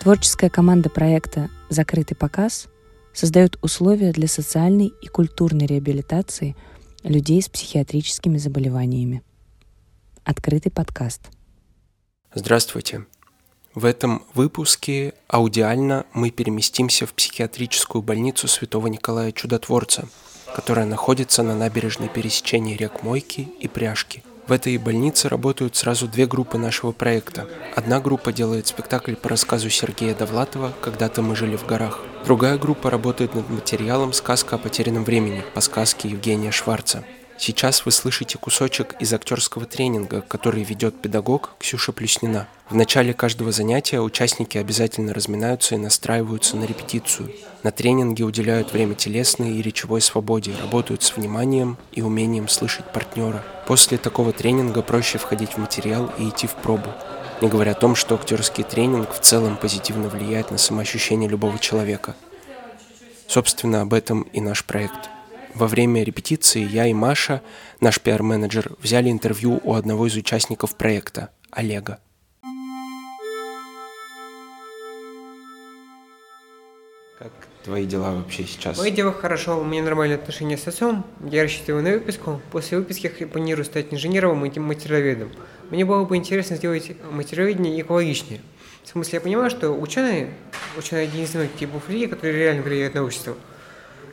Творческая команда проекта «Закрытый показ» создает условия для социальной и культурной реабилитации людей с психиатрическими заболеваниями. Открытый подкаст. Здравствуйте. В этом выпуске аудиально мы переместимся в психиатрическую больницу Святого Николая Чудотворца, которая находится на набережной пересечения рек Мойки и Пряжки – в этой больнице работают сразу две группы нашего проекта. Одна группа делает спектакль по рассказу Сергея Довлатова «Когда-то мы жили в горах». Другая группа работает над материалом «Сказка о потерянном времени» по сказке Евгения Шварца. Сейчас вы слышите кусочек из актерского тренинга, который ведет педагог Ксюша Плюснина. В начале каждого занятия участники обязательно разминаются и настраиваются на репетицию. На тренинге уделяют время телесной и речевой свободе, работают с вниманием и умением слышать партнера. После такого тренинга проще входить в материал и идти в пробу. Не говоря о том, что актерский тренинг в целом позитивно влияет на самоощущение любого человека. Собственно, об этом и наш проект – во время репетиции я и Маша, наш пиар-менеджер, взяли интервью у одного из участников проекта, Олега. Как твои дела вообще сейчас? Мои дела хорошо, у меня нормальные отношения с отцом, я рассчитываю на выписку. После выписки я планирую стать инженером и материаловедом. Мне было бы интересно сделать материаловедение экологичнее. В смысле, я понимаю, что ученые, ученые один из многих типов людей, которые реально влияют на общество –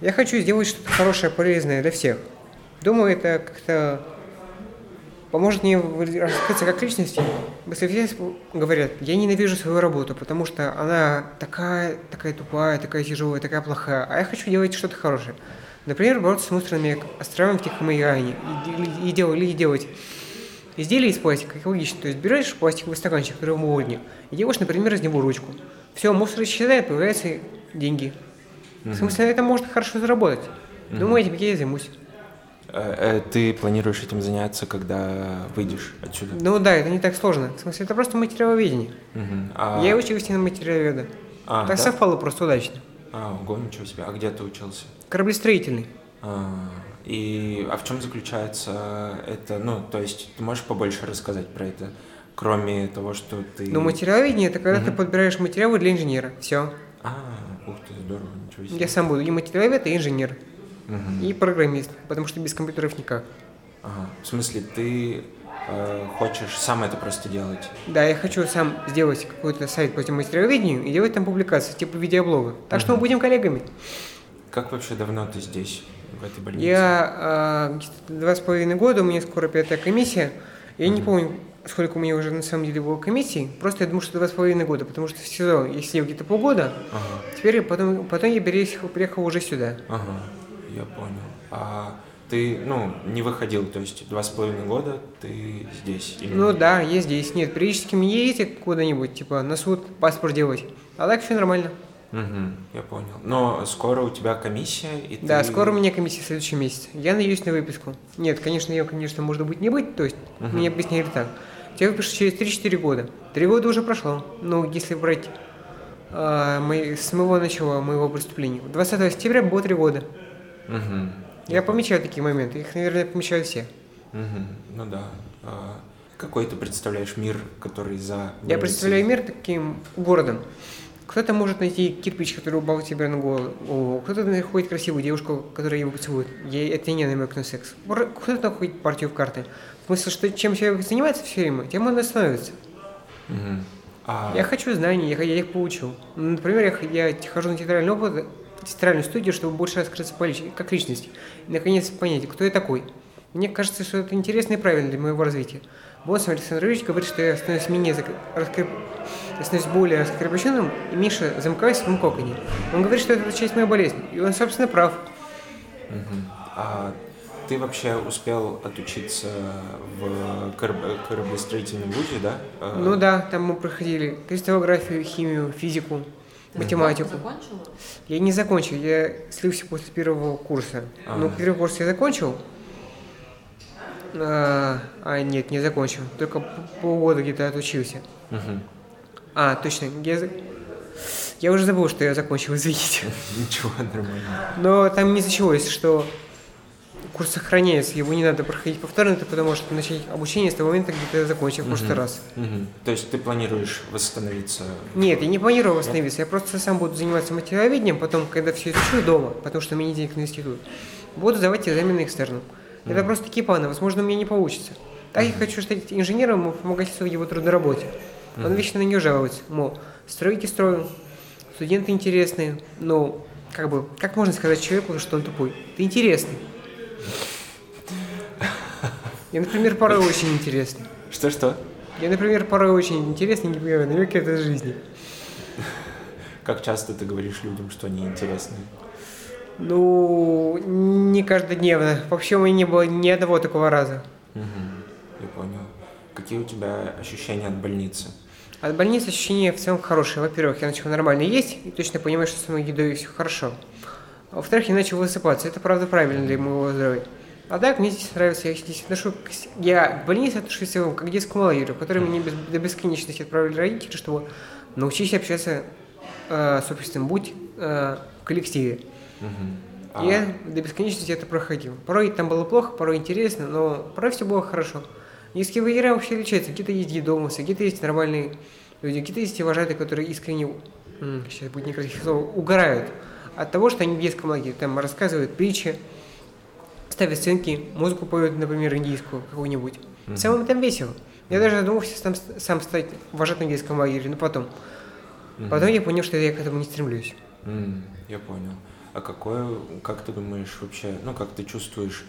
я хочу сделать что-то хорошее, полезное для всех. Думаю, это как-то поможет мне раскрыться как личности. Если все говорят, я ненавижу свою работу, потому что она такая, такая тупая, такая тяжелая, такая плохая, а я хочу делать что-то хорошее. Например, бороться с мусорными островами в Тихом океане и, и, делать, или делать изделия из пластика экологично. То есть берешь пластиковый стаканчик, который в и делаешь, например, из него ручку. Все, мусор исчезает, появляются деньги. В смысле, это можно хорошо заработать. Думаю, этим я и займусь. Э, э, ты планируешь этим заняться, когда выйдешь отсюда? Ну да, это не так сложно. В смысле, это просто материаловедение. Угу. А... Я учился на материаловеда. А, так да? совпало просто удачно. А, ого, ничего себе. А где ты учился? Кораблестроительный. А, и а в чем заключается это? Ну, то есть, ты можешь побольше рассказать про это, кроме того, что ты... Ну, материаловедение – это когда угу. ты подбираешь материалы для инженера. Все. А, ух ты, здорово, ничего себе. Я сам буду и материаловед, и инженер, угу. и программист, потому что без компьютеров никак. Ага. В смысле, ты э, хочешь сам это просто делать? Да, я хочу сам сделать какой-то сайт по материаловедению и делать там публикации, типа видеоблога. Так угу. что мы будем коллегами. Как вообще давно ты здесь, в этой больнице? Я э, два с половиной года, у меня скоро пятая комиссия. Я угу. не помню, сколько у меня уже на самом деле было комиссий, просто я думаю, что два с половиной года, потому что в СИЗО я сидел где-то полгода, ага. теперь потом, потом я переехал, приехал уже сюда. Ага, я понял. А ты, ну, не выходил, то есть два с половиной года ты здесь? Или... Ну да, я здесь. Нет, периодически мне ездите куда-нибудь, типа на суд паспорт делать, а так все нормально. Угу, я понял. Но скоро у тебя комиссия, и Да, ты... скоро у меня комиссия в следующем месяце. Я надеюсь на выписку. Нет, конечно, ее, конечно, может быть не быть, то есть угу. мне объяснили так. Тебя выпишут через 3-4 года. Три года уже прошло. Ну, если брать э, мы, с моего начала моего преступления. 20 сентября было три года. Угу. Я помечаю такие моменты. Их, наверное, помечают все. Угу. Ну да. А какой ты представляешь мир, который за... Я представляю мир таким городом. Кто-то может найти кирпич, который упал тебе на голову. Кто-то находит красивую девушку, которая его поцелует. Ей это не намек на секс. Кто-то находит партию в карты. В смысле, что чем человек занимается все время, тем он и становится. Угу. А... Я хочу знаний, я, я их получил. Например, я, я хожу на театральный опыт, театральную студию, чтобы больше раскрыться по лич... как личности. И, наконец, понять, кто я такой. Мне кажется, что это интересно и правильно для моего развития. Босс Александр Ильич говорит, что я становлюсь менее зак... раскреп... я становлюсь более раскрепощенным и меньше замыкаюсь в своем коконе. Он говорит, что это часть моей болезни. И он, собственно, прав. Угу. А ты вообще успел отучиться в кораблестроительном вузе, да? А, ну да, там мы проходили кристаллографию, химию, физику, математику. Ты закончил? Я не закончил, я слился после первого курса. А. Ну, первый курс я закончил, а, а нет, не закончил. Только полгода где-то отучился. Угу. А, точно. Я, я уже забыл, что я закончил, извините. Ничего, нормально. Но там не началось, что курс сохраняется, его не надо проходить повторно, ты потому что начать обучение с того момента, где ты закончил в прошлый раз. Мгм. То есть ты планируешь восстановиться? Нет, я не планирую восстановиться, я просто сам буду заниматься материаловедением, потом, когда все изучу дома, потому что у меня нет денег на институт, буду сдавать экзамены экстерном. Это Мгм. просто такие планы, возможно, у меня не получится. Так я хочу стать инженером и помогать в его трудной работе. Он вечно на нее жалуется, мол, стройки строю, студенты интересные, но как бы, как можно сказать человеку, что он тупой? Ты интересный. Я, например, порой очень интересный. Что-что? Я, например, порой очень интересный, не понимаю намеки этой жизни. Как часто ты говоришь людям, что они интересные? Ну, не каждодневно. Вообще у меня не было ни одного такого раза. Мгм. Я понял. Какие у тебя ощущения от больницы? От больницы ощущения в целом хорошие. Во-первых, я начал нормально есть и точно понимаю, что с моей едой все хорошо. А Во-вторых, я начал высыпаться. Это правда правильно для моего здоровья. А так, мне здесь нравится, я здесь отношу, я к больнице отношусь целом как к детскому лагерю, который меня без- до бесконечности отправили родители, чтобы научись общаться э, с обществом, будь э, в коллективе. Мгм. А, Я до бесконечности это проходил. Порой там было плохо, порой интересно, но порой все было хорошо. Низкие лагеря вообще отличаются. Где-то есть едомовцы, где-то есть нормальные люди, где-то есть и вожатые, которые искренне, сейчас будет некрасивое слово, угорают от того, что они в детском лагере. Там рассказывают притчи, ставят сценки, музыку поют, например, индийскую какую-нибудь. В Мгм. целом там весело. Я даже задумался сам, сам стать вожатым в детском лагере, но потом. мгм. Потом я понял, что я к этому не стремлюсь. М, Я понял. А какое, как ты думаешь вообще, ну как ты чувствуешь,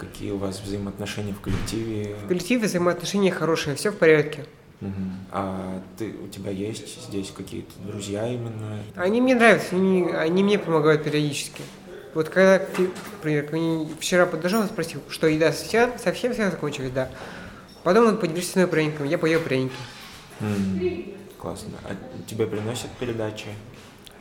какие у вас взаимоотношения в коллективе? В коллективе взаимоотношения хорошие, все в порядке. Мгм. А ты, у тебя есть здесь какие-то друзья именно? Они мне нравятся, они, они мне помогают периодически. Вот когда, ты, например, ко мне вчера подошел и спросил, что еда совсем, совсем вся закончилась, да. Потом он поделился мной пряником, я поел пряники. М, Классно. А тебе приносят передачи?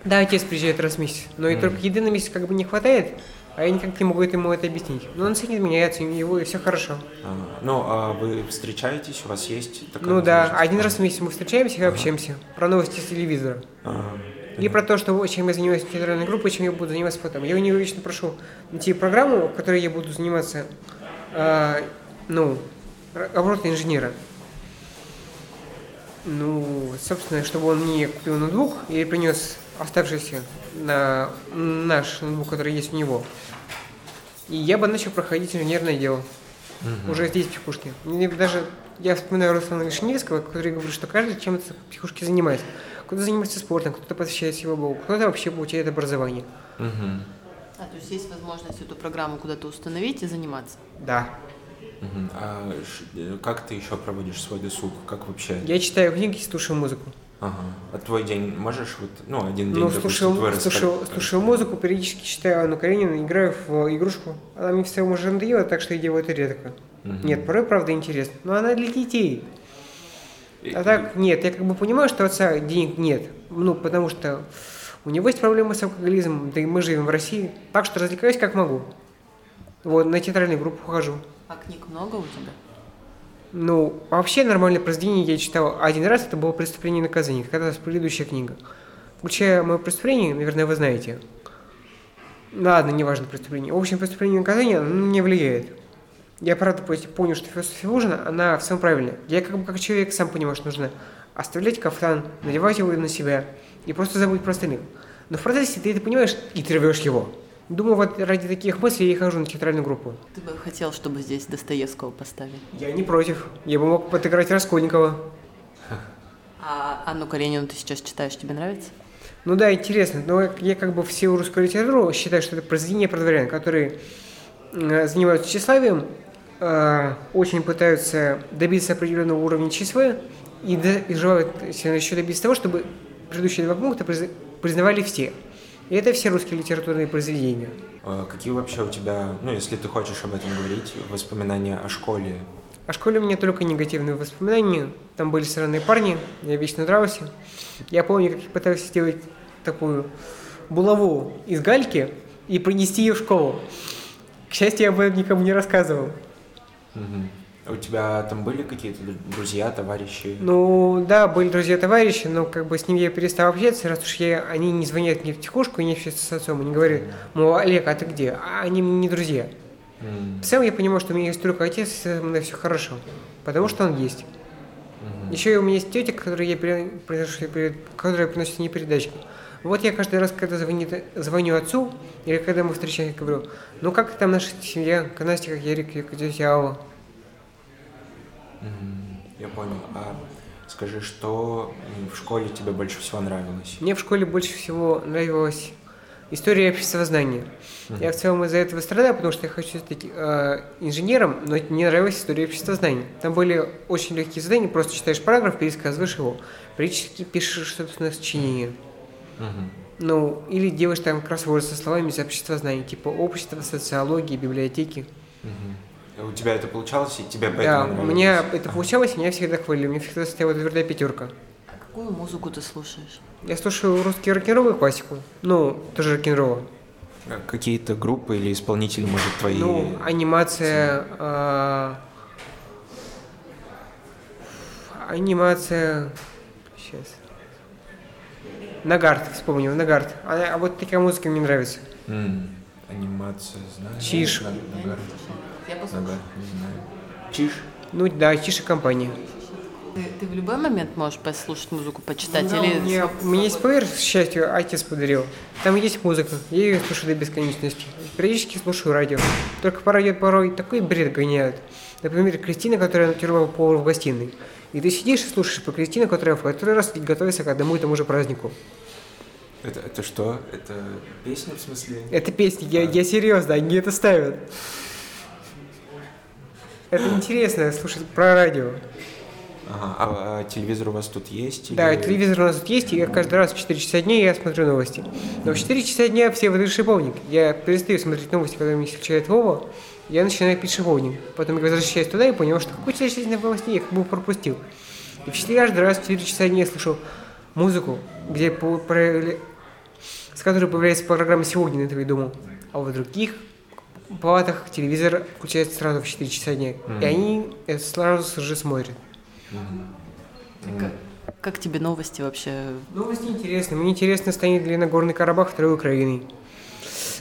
Да, отец приезжает раз в месяц, но и Мгм. только еды на месяц как бы не хватает, а я никак не могу ему это объяснить. Но он ценит меня, я ценю его, и все хорошо. А, ну, а вы встречаетесь, у вас есть такая ну да, один раз в месяц мы встречаемся и общаемся про новости с телевизора. Ага. И про то, что чем я занимаюсь в театральной группе, чем я буду заниматься потом. Я у него лично прошу найти программу, в которой я буду заниматься, а, ну, работой инженера. Ну, собственно, чтобы он мне купил ноутбук и принес оставшийся на наш ноутбук, который есть у него. И я бы начал проходить инженерное дело. Мгм. Уже здесь, в психушке. Мне даже, я вспоминаю Руслана Вишневского, который говорит, что каждый чем-то в психушке занимается. Кто-то занимается спортом, кто-то посвящает его Богу, кто-то вообще получает образование. Мгм. А, то есть есть возможность эту программу куда-то установить и заниматься? Да. Мгм. А э, как ты еще проводишь свой досуг? Как вообще? Я читаю книги и слушаю музыку. Ага. А твой день можешь вот, ну, один день, Ну, допустим, слушаю, твой раска- слушаю, слушаю музыку, периодически читаю Анну Каренину, играю в игрушку. Она мне в целом уже надоела, так что я делаю это редко. Мгм. Нет, порой, правда, интересно. Но она для детей. И- А так, нет, я как бы понимаю, что отца денег нет. Ну, потому что у него есть проблемы с алкоголизмом, да и мы живем в России. Так что развлекаюсь как могу. Вот, на театральную группу хожу. А книг много у тебя? Ну, вообще нормальное произведение я читал один раз, это было «Преступление и наказание», как раз предыдущая книга. Включая мое преступление, наверное, вы знаете. Ладно, неважно преступление. В общем, «Преступление и наказание» оно меня влияет. Я, правда, понял, что философия Лужина, она в целом правильная. Я как бы как человек сам понимаю, что нужно оставлять кафтан, надевать его на себя и просто забыть про остальных. Но в процессе ты это понимаешь и ты рвешь его. Думаю, вот ради таких мыслей я и хожу на театральную группу. Ты бы хотел, чтобы здесь Достоевского поставили? Я не против. Я бы мог подыграть Раскольникова. А Анну Каренину ты сейчас читаешь, тебе нравится? Ну да, интересно. Но я как бы всю русскую литературу считаю, что это произведения про дворян, которые э, занимаются тщеславием, э, очень пытаются добиться определенного уровня тщеславия и, до- и желают еще добиться того, чтобы предыдущие два пункта призна- признавали все. И это все русские литературные произведения. А Какие вообще у тебя, ну, если ты хочешь об этом говорить, воспоминания о школе? О школе у меня только негативные воспоминания. Там были странные парни, я вечно дрался. Я помню, как я пытался сделать такую булаву из гальки и принести ее в школу. К счастью, я об этом никому не рассказывал. Мгм. У тебя там были какие-то дру- друзья, товарищи? Ну, да, были друзья-товарищи, но как бы с ними я перестал общаться, раз уж я, они не звонят мне в тихушку и не общаются с отцом, и не говорят, мол, Олег, а ты где? А они мне не друзья. В целом я понимаю, что у меня есть только отец, и мной все хорошо. Потому что он есть. Еще у меня есть тетя, которая я приношу- которая приносит мне передачки. Вот я каждый раз, когда звонит, звоню отцу, или когда мы встречаемся, говорю, ну как там наша семья, Настя, как Ярик, тетя Алла. Я понял. А скажи, что в школе тебе больше всего нравилось? Мне в школе больше всего нравилась история обществознания. Я в целом из-за этого страдаю, потому что я хочу стать э, инженером, но мне нравилась история обществознания. Там были очень легкие задания, просто читаешь параграф, пересказываешь его, периодически пишешь собственное сочинение. Мгм. Ну, или делаешь там кроссворд со словами из обществознания, типа общество, социологии, библиотеки. Мгм. У тебя это получалось, и тебе поэтому Да, у нравилось? меня это получалось, и меня всегда хвалили, мне всегда стояла твердая пятерка. А какую музыку ты слушаешь? Я слушаю русский рок-н-ролл и классику. Ну, тоже рок-н-ролл. А Какие-то группы или исполнители, может, твои? Ну, анимация... а, анимация... Сейчас. Нагард, вспомнил, Нагард. А, а вот такая музыка мне нравится. М, Анимация, знаю. Чиж. Наг- Нагар. Я послушаю. Нагар, не знаю. Чиж? Ну да, Тише компания. Ты, ты в любой момент можешь послушать музыку, почитать? Да, или у, меня, у меня есть плеер, к счастью, отец подарил. Там есть музыка, я ее слушаю до бесконечности. Периодически слушаю радио. Только по радио порой такой бред гоняют. Например, Кристина, которая натюрмала повар в гостиной. И ты сидишь и слушаешь про Кристину, которая в который раз готовится к одному и тому же празднику. Это, это что? Это песня, в смысле? Это песни, я, я серьезно, они это ставят. Это интересно слушать про радио. Ага. А, а телевизор у вас тут есть? Да, или- телевизор у нас тут есть, и я каждый раз в 4 часа дня я смотрю новости. Но в 4 часа дня все выдают шиповник. Я перестаю смотреть новости, когда меня включает Вова, я начинаю пить шиповник. Потом я возвращаюсь туда и понял, что часть жизни новостей я как бы пропустил. И в 4 каждый раз в 4 часа дня я слышу музыку, где по- про- с которой появляется программа «Сегодня» на ТВ думал. А в других палатах телевизор включается сразу в 4 часа дня. И они это сразу же смотрят. Как, как тебе новости вообще? Новости интересные. Мне интересно, станет ли Нагорный Карабах второй Украиной.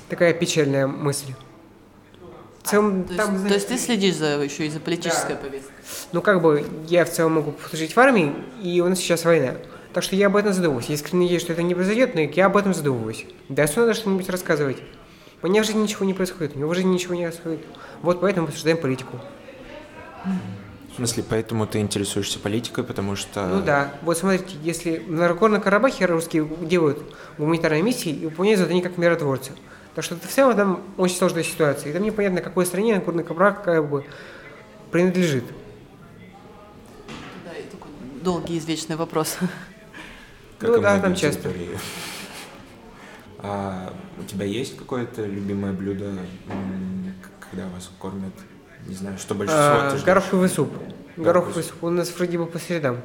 Такая печальная мысль. В целом, То есть, там, то есть ты следишь за, еще и за политической Да. повесткой? ну как бы, я в целом могу служить в армии, и у нас сейчас война. Так что я об этом задумываюсь. Я искренне надеюсь, что это не произойдет, но я об этом задумываюсь. Да, что надо что-нибудь рассказывать. У меня в жизни ничего не происходит, у него в жизни ничего не происходит. Вот поэтому мы обсуждаем политику. В смысле, поэтому ты интересуешься политикой, потому что... Ну да. Вот смотрите, если на Нагорном Карабахе русские делают гуманитарные миссии и выполняют задания как миротворцы. Так что это в целом там очень сложная ситуация. И там непонятно, какой стране Нагорный Карабах как бы принадлежит. Да, и такой долгий извечный вопрос. Как Ну да, там часто. А у тебя есть какое-то любимое блюдо, когда вас кормят? Не знаю, что больше всего А, ты ждешь? гороховый суп. Гороховый Гороховый суп. У нас вроде бы по средам.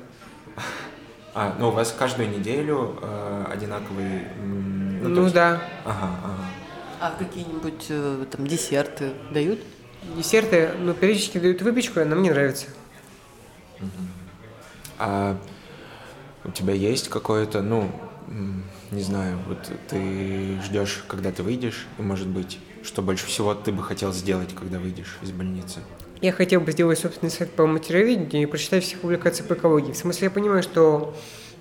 А, ну у вас каждую неделю э, одинаковый... то Ну, есть- да. Ага, ага. А какие-нибудь э, там десерты дают? Десерты, ну, периодически дают выпечку, и она мне нравится. А у тебя есть какое-то, ну, не знаю, вот ты ждешь, когда ты выйдешь, и, может быть, что больше всего ты бы хотел сделать, когда выйдешь из больницы? Я хотел бы сделать собственный сайт по материаловедению и прочитать все публикации по экологии. В смысле, я понимаю, что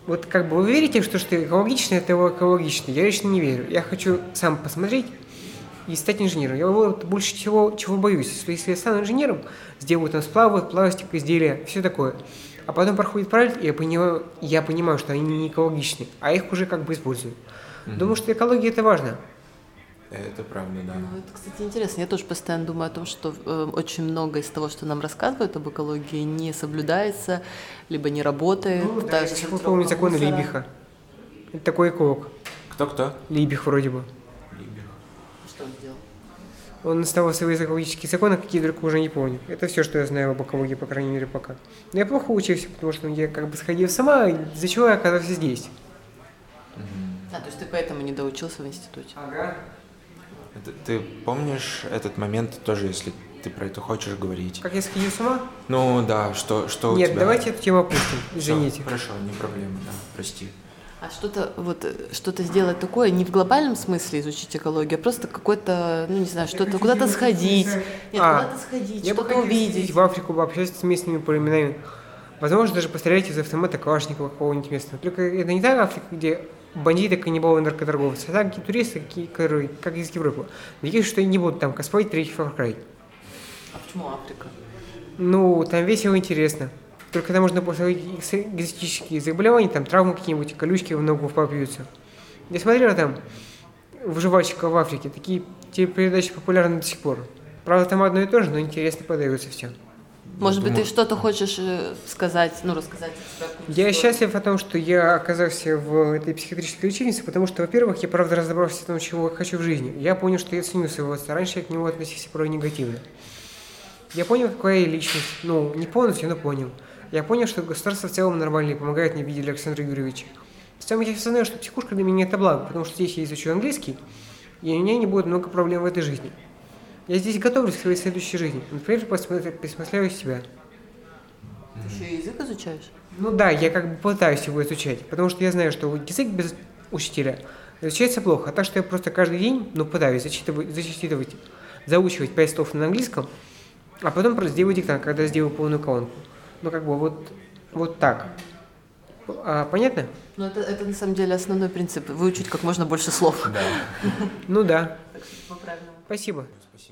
вот как бы вы верите, что, что экологично, это экологично. Я лично не верю. Я хочу сам посмотреть и стать инженером. Я вот больше всего чего боюсь, если я стану инженером, сделаю там сплавы, пластик, изделия, все такое. А потом проходит проект, и я понимаю, я понимаю, что они не экологичны, а их уже как бы используют. Думаю, что экология это важно. Это правда, да. Ну, это, кстати, интересно. Я тоже постоянно думаю о том, что э, очень много из того, что нам рассказывают об экологии, не соблюдается, либо не работает. Ну, да, я помню закон. Либиха. Это такой эколог. Кто-кто? Либих вроде бы. Он наставил свои экологические законы, какие только уже не помню. Это все, что я знаю об экологии, по крайней мере, пока. Но я плохо учился, потому что я как бы сходил сама, из-за чего я оказался здесь. А, то есть ты поэтому не доучился в институте? Ага. Это- ты помнишь этот момент тоже, если ты про это хочешь говорить? Как я сходил с ума? Ну да, что, что у Нет, тебя... давайте эту тему опустим. Извините. хорошо, не проблема, да, прости. А что-то вот что-то сделать такое не в глобальном смысле изучить экологию, а просто какой-то, ну не знаю, что-то куда-то сходить, нет, А, куда-то сходить, что-то увидеть. в Африку, пообщаться с местными племенами. Возможно, даже пострелять из автомата Калашникова какого-нибудь местного. Только это не та Африка, где бандиты, каннибалы, наркоторговцы, а такие туристы, какие, которые, как из Европы. Надеюсь, что они не будут там косплеить третий Far Cry. А почему Африка? Ну, там весело и интересно. Только там можно после экзотические заболевания, там травмы какие-нибудь, колючки в ногу попьются. Я смотрел там выживальщика в Африке, такие телепередачи популярны до сих пор. Правда, там одно и то же, но интересно подается все. Может быть, ты что-то хочешь э, сказать, ну, рассказать Я историю? счастлив о том, что я оказался в этой психиатрической лечебнице, потому что, во-первых, я правда разобрался в том, чего я хочу в жизни. Я понял, что я ценю своего отца. Раньше я к нему относился порой негативно. Я понял, какая я личность. Ну, не полностью, но понял. Я понял, что государство в целом нормально и помогает мне в виде Александра Юрьевича. Самое я осознаю, что психушка для меня это благо, потому что здесь я изучу английский, и у меня не будет много проблем в этой жизни. Я здесь готовлюсь к своей следующей жизни. Например, пересмотрю себя. Ты еще язык изучаешь? Ну да, я как бы пытаюсь его изучать, потому что я знаю, что язык без учителя изучается плохо, а так что я просто каждый день, ну, пытаюсь зачитывать, зачитывать, заучивать пять слов на английском, а потом просто сделаю диктант, когда сделаю полную колонку. Ну, как бы вот, вот так. А, понятно? Ну, это, это на самом деле основной принцип. Выучить как можно больше слов. Да. Ну да. Так что по-правильному. Спасибо. Спасибо.